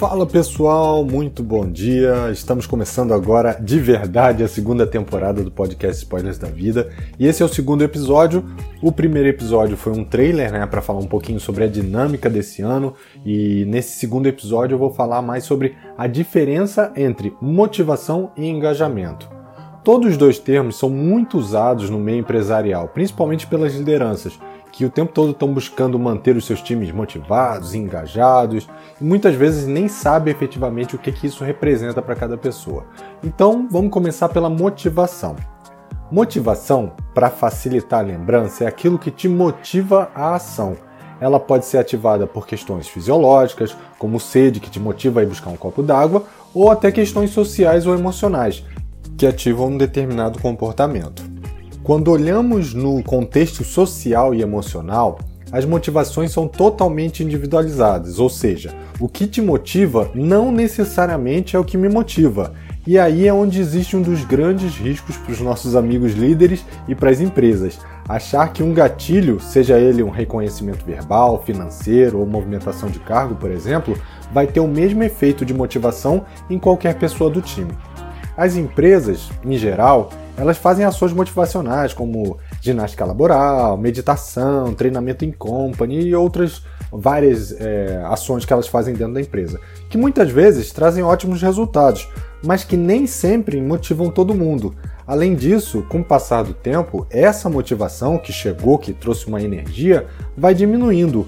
Fala pessoal, muito bom dia. Estamos começando agora de verdade a segunda temporada do podcast Spoilers da Vida e esse é o segundo episódio. O primeiro episódio foi um trailer, né, para falar um pouquinho sobre a dinâmica desse ano e nesse segundo episódio eu vou falar mais sobre a diferença entre motivação e engajamento. Todos os dois termos são muito usados no meio empresarial, principalmente pelas lideranças que o tempo todo estão buscando manter os seus times motivados, engajados, e muitas vezes nem sabe efetivamente o que, que isso representa para cada pessoa. Então, vamos começar pela motivação. Motivação, para facilitar a lembrança, é aquilo que te motiva à ação. Ela pode ser ativada por questões fisiológicas, como sede que te motiva a ir buscar um copo d'água, ou até questões sociais ou emocionais, que ativam um determinado comportamento. Quando olhamos no contexto social e emocional, as motivações são totalmente individualizadas, ou seja, o que te motiva não necessariamente é o que me motiva. E aí é onde existe um dos grandes riscos para os nossos amigos líderes e para as empresas. Achar que um gatilho, seja ele um reconhecimento verbal, financeiro ou movimentação de cargo, por exemplo, vai ter o mesmo efeito de motivação em qualquer pessoa do time. As empresas, em geral, elas fazem ações motivacionais como ginástica laboral, meditação, treinamento em company e outras várias é, ações que elas fazem dentro da empresa, que muitas vezes trazem ótimos resultados, mas que nem sempre motivam todo mundo. Além disso, com o passar do tempo, essa motivação que chegou, que trouxe uma energia, vai diminuindo.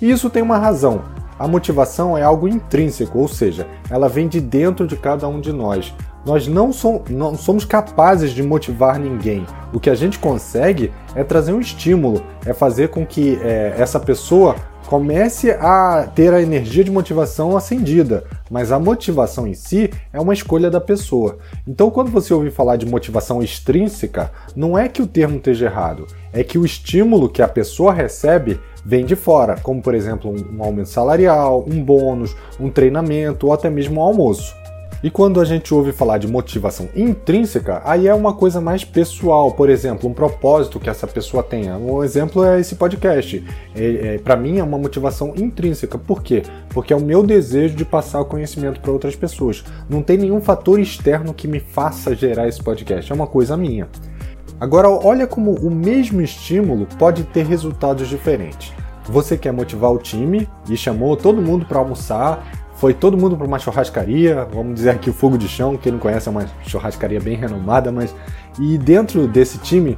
E isso tem uma razão. A motivação é algo intrínseco, ou seja, ela vem de dentro de cada um de nós. Nós não, som, não somos capazes de motivar ninguém. O que a gente consegue é trazer um estímulo, é fazer com que é, essa pessoa comece a ter a energia de motivação acendida, mas a motivação em si é uma escolha da pessoa. Então, quando você ouvir falar de motivação extrínseca, não é que o termo esteja errado, é que o estímulo que a pessoa recebe vem de fora, como por exemplo um aumento salarial, um bônus, um treinamento ou até mesmo um almoço. E quando a gente ouve falar de motivação intrínseca, aí é uma coisa mais pessoal, por exemplo, um propósito que essa pessoa tenha. Um exemplo é esse podcast. É, é, Para mim é uma motivação intrínseca. Por quê? Porque é o meu desejo de passar o conhecimento para outras pessoas. Não tem nenhum fator externo que me faça gerar esse podcast, é uma coisa minha. Agora, olha como o mesmo estímulo pode ter resultados diferentes. Você quer motivar o time e chamou todo mundo para almoçar, foi todo mundo para uma churrascaria, vamos dizer aqui o Fogo de Chão, quem não conhece é uma churrascaria bem renomada, mas e dentro desse time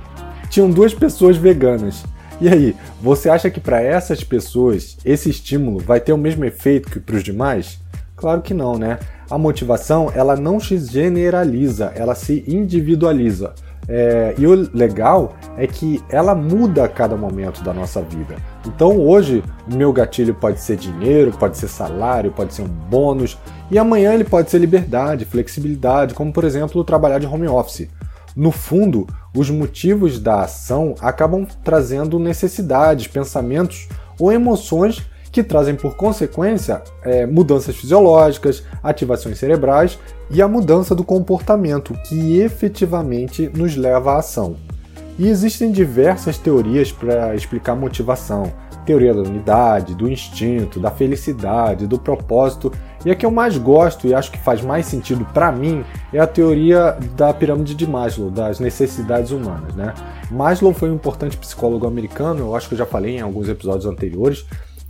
tinham duas pessoas veganas. E aí, você acha que para essas pessoas esse estímulo vai ter o mesmo efeito que para os demais? Claro que não, né? A motivação ela não se generaliza, ela se individualiza. É, e o legal é que ela muda a cada momento da nossa vida. Então hoje o meu gatilho pode ser dinheiro, pode ser salário, pode ser um bônus, e amanhã ele pode ser liberdade, flexibilidade, como por exemplo trabalhar de home office. No fundo, os motivos da ação acabam trazendo necessidades, pensamentos ou emoções que trazem por consequência é, mudanças fisiológicas, ativações cerebrais e a mudança do comportamento que efetivamente nos leva à ação. E existem diversas teorias para explicar motivação. Teoria da unidade, do instinto, da felicidade, do propósito. E a que eu mais gosto e acho que faz mais sentido para mim é a teoria da pirâmide de Maslow, das necessidades humanas. Né? Maslow foi um importante psicólogo americano, eu acho que eu já falei em alguns episódios anteriores,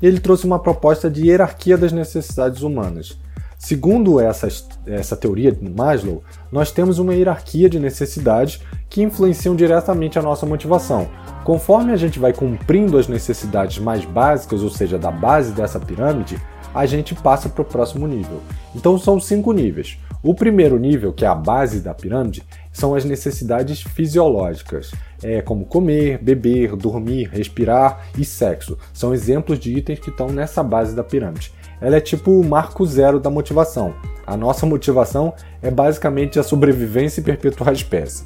ele trouxe uma proposta de hierarquia das necessidades humanas. Segundo essa, essa teoria de Maslow, nós temos uma hierarquia de necessidades que influenciam diretamente a nossa motivação. Conforme a gente vai cumprindo as necessidades mais básicas, ou seja, da base dessa pirâmide, a gente passa para o próximo nível. Então são cinco níveis. O primeiro nível, que é a base da pirâmide, são as necessidades fisiológicas, é, como comer, beber, dormir, respirar e sexo. São exemplos de itens que estão nessa base da pirâmide. Ela é tipo o marco zero da motivação. A nossa motivação é basicamente a sobrevivência e perpetuar a espécie.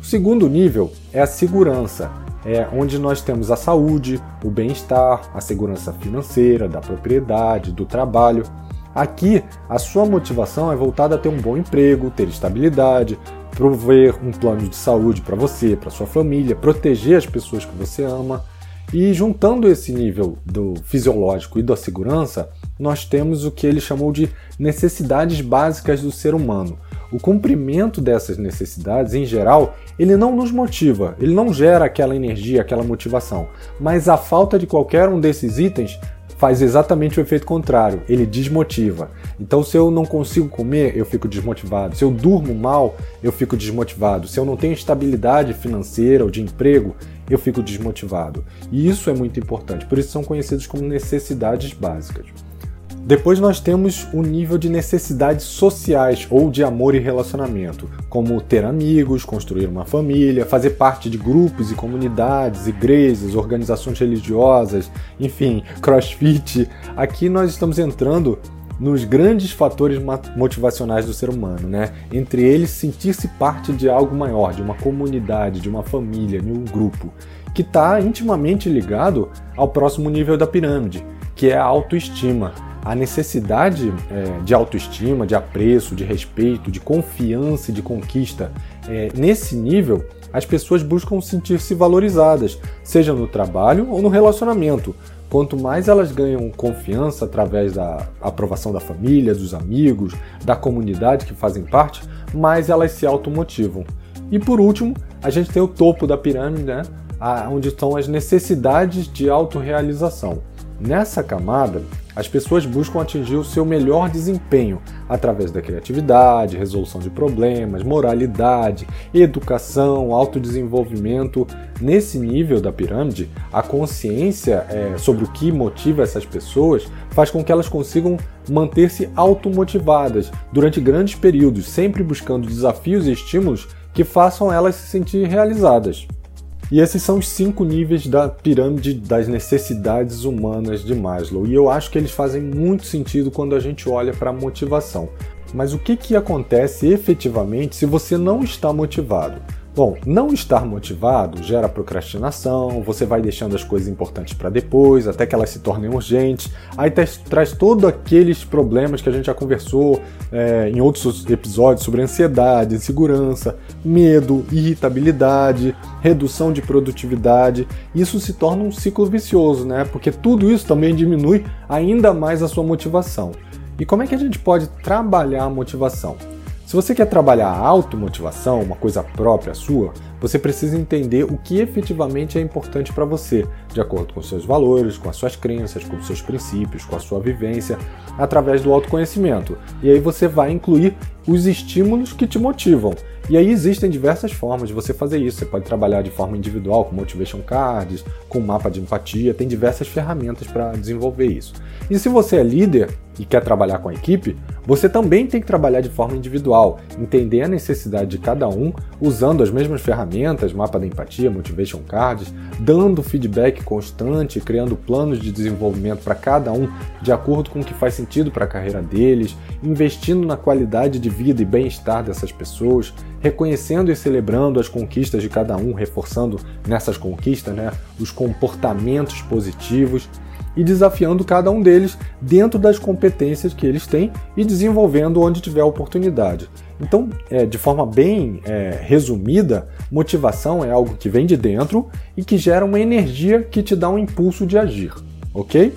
O segundo nível é a segurança, é onde nós temos a saúde, o bem-estar, a segurança financeira, da propriedade, do trabalho. Aqui, a sua motivação é voltada a ter um bom emprego, ter estabilidade, prover um plano de saúde para você, para sua família, proteger as pessoas que você ama. E juntando esse nível do fisiológico e da segurança, nós temos o que ele chamou de necessidades básicas do ser humano. O cumprimento dessas necessidades, em geral, ele não nos motiva, ele não gera aquela energia, aquela motivação, mas a falta de qualquer um desses itens faz exatamente o efeito contrário, ele desmotiva. Então, se eu não consigo comer, eu fico desmotivado. Se eu durmo mal, eu fico desmotivado. Se eu não tenho estabilidade financeira ou de emprego, eu fico desmotivado. E isso é muito importante, por isso são conhecidos como necessidades básicas. Depois nós temos o nível de necessidades sociais ou de amor e relacionamento, como ter amigos, construir uma família, fazer parte de grupos e comunidades, igrejas, organizações religiosas, enfim, crossfit. Aqui nós estamos entrando nos grandes fatores motivacionais do ser humano, né? Entre eles, sentir-se parte de algo maior, de uma comunidade, de uma família, de um grupo, que está intimamente ligado ao próximo nível da pirâmide, que é a autoestima a necessidade é, de autoestima, de apreço, de respeito, de confiança e de conquista. É, nesse nível, as pessoas buscam sentir-se valorizadas, seja no trabalho ou no relacionamento. Quanto mais elas ganham confiança através da aprovação da família, dos amigos, da comunidade que fazem parte, mais elas se automotivam. E por último, a gente tem o topo da pirâmide, né? onde estão as necessidades de autorrealização. Nessa camada, as pessoas buscam atingir o seu melhor desempenho através da criatividade, resolução de problemas, moralidade, educação, autodesenvolvimento. Nesse nível da pirâmide, a consciência é, sobre o que motiva essas pessoas faz com que elas consigam manter-se automotivadas durante grandes períodos, sempre buscando desafios e estímulos que façam elas se sentir realizadas. E esses são os cinco níveis da pirâmide das necessidades humanas de Maslow. E eu acho que eles fazem muito sentido quando a gente olha para a motivação. Mas o que, que acontece efetivamente se você não está motivado? Bom, não estar motivado gera procrastinação, você vai deixando as coisas importantes para depois, até que elas se tornem urgentes. Aí traz todos aqueles problemas que a gente já conversou é, em outros episódios sobre ansiedade, insegurança, medo, irritabilidade, redução de produtividade. Isso se torna um ciclo vicioso, né? Porque tudo isso também diminui ainda mais a sua motivação. E como é que a gente pode trabalhar a motivação? Se você quer trabalhar a automotivação, uma coisa própria sua, você precisa entender o que efetivamente é importante para você, de acordo com seus valores, com as suas crenças, com seus princípios, com a sua vivência, através do autoconhecimento. E aí você vai incluir os estímulos que te motivam. E aí existem diversas formas de você fazer isso. Você pode trabalhar de forma individual, com motivation cards, com mapa de empatia, tem diversas ferramentas para desenvolver isso. E se você é líder e quer trabalhar com a equipe, você também tem que trabalhar de forma individual, entender a necessidade de cada um, usando as mesmas ferramentas, mapa da empatia, motivation cards, dando feedback constante, criando planos de desenvolvimento para cada um de acordo com o que faz sentido para a carreira deles, investindo na qualidade de vida e bem-estar dessas pessoas, reconhecendo e celebrando as conquistas de cada um, reforçando nessas conquistas né, os comportamentos positivos e desafiando cada um deles dentro das competências que eles têm e desenvolvendo onde tiver oportunidade. Então, é, de forma bem é, resumida, motivação é algo que vem de dentro e que gera uma energia que te dá um impulso de agir, ok?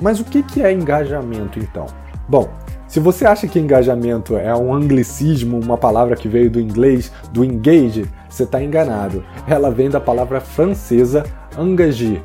Mas o que é engajamento então? Bom, se você acha que engajamento é um anglicismo, uma palavra que veio do inglês, do engage, você está enganado. Ela vem da palavra francesa engagé,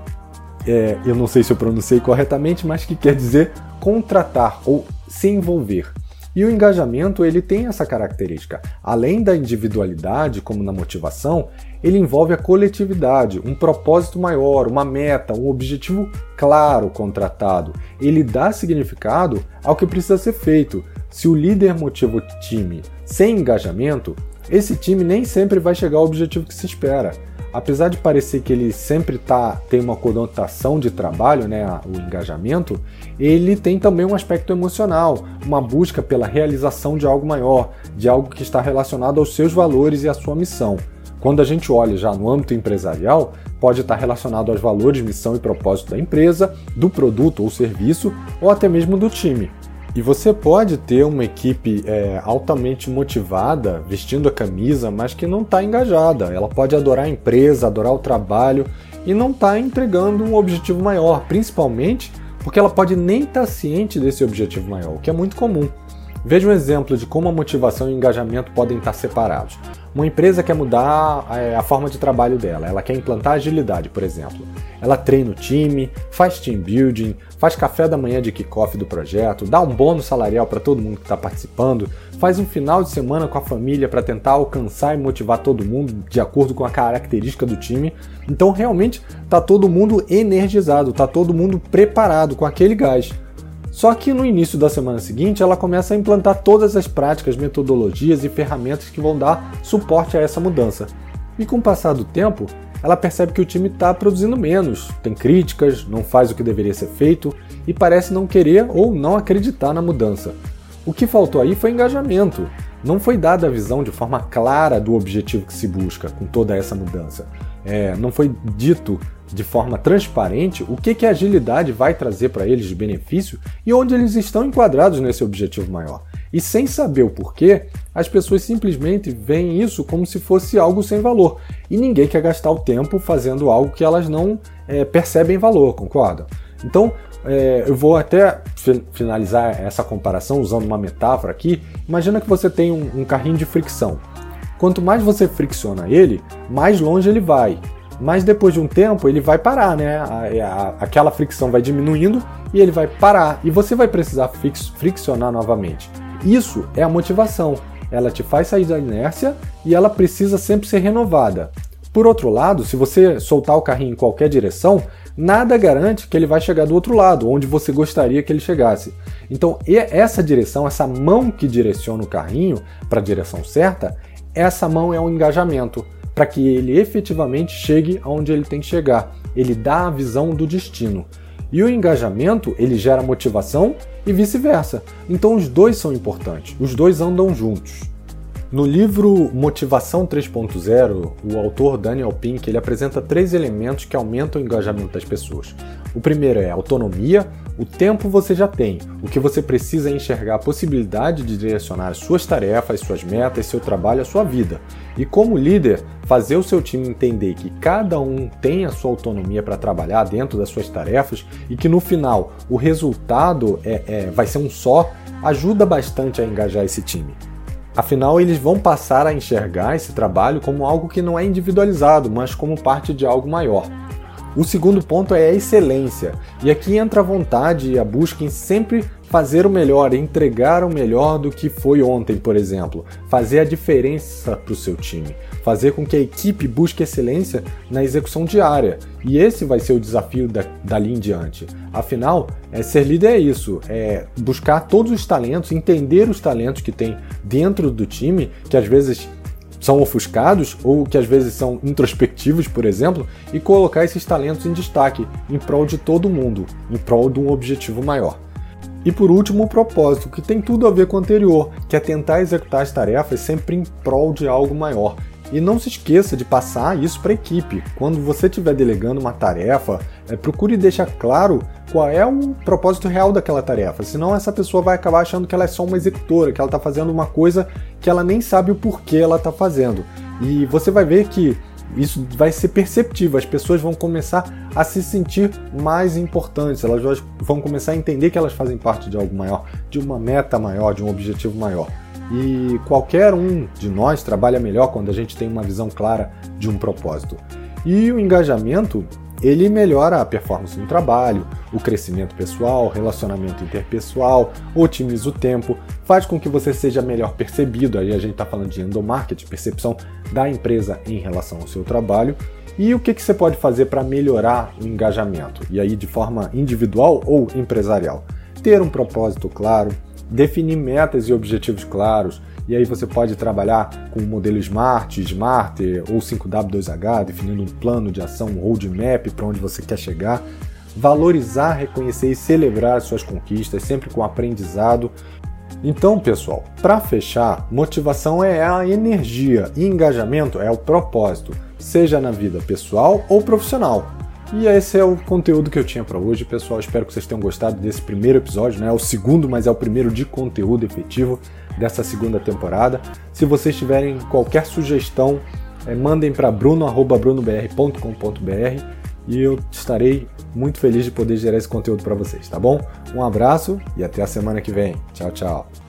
é, eu não sei se eu pronunciei corretamente, mas que quer dizer contratar ou se envolver. E o engajamento ele tem essa característica. Além da individualidade, como na motivação, ele envolve a coletividade, um propósito maior, uma meta, um objetivo claro contratado. Ele dá significado ao que precisa ser feito. Se o líder motiva o time sem engajamento, esse time nem sempre vai chegar ao objetivo que se espera apesar de parecer que ele sempre tá, tem uma conotação de trabalho, né, o engajamento, ele tem também um aspecto emocional, uma busca pela realização de algo maior, de algo que está relacionado aos seus valores e à sua missão. Quando a gente olha já no âmbito empresarial, pode estar relacionado aos valores, missão e propósito da empresa, do produto ou serviço, ou até mesmo do time. E você pode ter uma equipe é, altamente motivada, vestindo a camisa, mas que não está engajada. Ela pode adorar a empresa, adorar o trabalho e não está entregando um objetivo maior, principalmente porque ela pode nem estar tá ciente desse objetivo maior, o que é muito comum. Veja um exemplo de como a motivação e o engajamento podem estar separados. Uma empresa quer mudar é, a forma de trabalho dela, ela quer implantar agilidade, por exemplo. Ela treina o time, faz team building, faz café da manhã de kickoff do projeto, dá um bônus salarial para todo mundo que está participando, faz um final de semana com a família para tentar alcançar e motivar todo mundo de acordo com a característica do time. Então realmente está todo mundo energizado, está todo mundo preparado com aquele gás. Só que no início da semana seguinte, ela começa a implantar todas as práticas, metodologias e ferramentas que vão dar suporte a essa mudança. E com o passar do tempo, ela percebe que o time está produzindo menos, tem críticas, não faz o que deveria ser feito e parece não querer ou não acreditar na mudança. O que faltou aí foi engajamento. Não foi dada a visão de forma clara do objetivo que se busca com toda essa mudança. É, não foi dito de forma transparente o que, que a agilidade vai trazer para eles de benefício e onde eles estão enquadrados nesse objetivo maior. E sem saber o porquê, as pessoas simplesmente veem isso como se fosse algo sem valor. E ninguém quer gastar o tempo fazendo algo que elas não é, percebem valor, concorda? Então, é, eu vou até finalizar essa comparação usando uma metáfora aqui. Imagina que você tem um, um carrinho de fricção. Quanto mais você fricciona ele, mais longe ele vai mas depois de um tempo ele vai parar, né? A, a, aquela fricção vai diminuindo e ele vai parar e você vai precisar fix, friccionar novamente. Isso é a motivação. Ela te faz sair da inércia e ela precisa sempre ser renovada. Por outro lado, se você soltar o carrinho em qualquer direção, nada garante que ele vai chegar do outro lado, onde você gostaria que ele chegasse. Então, essa direção, essa mão que direciona o carrinho para a direção certa, essa mão é o engajamento para que ele efetivamente chegue aonde ele tem que chegar. Ele dá a visão do destino. E o engajamento, ele gera motivação e vice-versa. Então os dois são importantes, os dois andam juntos. No livro Motivação 3.0, o autor Daniel Pink ele apresenta três elementos que aumentam o engajamento das pessoas. O primeiro é autonomia, o tempo você já tem, o que você precisa é enxergar a possibilidade de direcionar suas tarefas, suas metas, seu trabalho, a sua vida. E como líder, fazer o seu time entender que cada um tem a sua autonomia para trabalhar dentro das suas tarefas e que no final o resultado é, é, vai ser um só, ajuda bastante a engajar esse time. Afinal, eles vão passar a enxergar esse trabalho como algo que não é individualizado, mas como parte de algo maior. O segundo ponto é a excelência, e aqui entra a vontade e a busca em sempre fazer o melhor, entregar o melhor do que foi ontem, por exemplo, fazer a diferença para o seu time, fazer com que a equipe busque excelência na execução diária. E esse vai ser o desafio da, dali em diante. Afinal, é, ser líder é isso, é buscar todos os talentos, entender os talentos que tem dentro do time, que às vezes são ofuscados ou que às vezes são introspectivos, por exemplo, e colocar esses talentos em destaque em prol de todo mundo, em prol de um objetivo maior. E por último, o propósito, que tem tudo a ver com o anterior, que é tentar executar as tarefas sempre em prol de algo maior. E não se esqueça de passar isso para a equipe. Quando você estiver delegando uma tarefa, é, procure deixar claro qual é o propósito real daquela tarefa. Senão essa pessoa vai acabar achando que ela é só uma executora, que ela está fazendo uma coisa que ela nem sabe o porquê ela está fazendo. E você vai ver que isso vai ser perceptível, as pessoas vão começar a se sentir mais importantes, elas vão começar a entender que elas fazem parte de algo maior, de uma meta maior, de um objetivo maior. E qualquer um de nós trabalha melhor quando a gente tem uma visão clara de um propósito. E o engajamento, ele melhora a performance no trabalho, o crescimento pessoal, relacionamento interpessoal, otimiza o tempo, faz com que você seja melhor percebido. Aí a gente está falando de endomarketing, percepção da empresa em relação ao seu trabalho. E o que, que você pode fazer para melhorar o engajamento? E aí de forma individual ou empresarial? Ter um propósito claro, definir metas e objetivos claros, e aí você pode trabalhar com o modelo SMART, SMART ou 5W2H, definindo um plano de ação, um roadmap para onde você quer chegar. Valorizar, reconhecer e celebrar suas conquistas, sempre com aprendizado. Então, pessoal, para fechar, motivação é a energia e engajamento é o propósito, seja na vida pessoal ou profissional. E esse é o conteúdo que eu tinha para hoje, pessoal. Espero que vocês tenham gostado desse primeiro episódio, né? É o segundo, mas é o primeiro de conteúdo efetivo dessa segunda temporada. Se vocês tiverem qualquer sugestão, é, mandem para bruno@brunobr.com.br e eu estarei muito feliz de poder gerar esse conteúdo para vocês, tá bom? Um abraço e até a semana que vem. Tchau, tchau.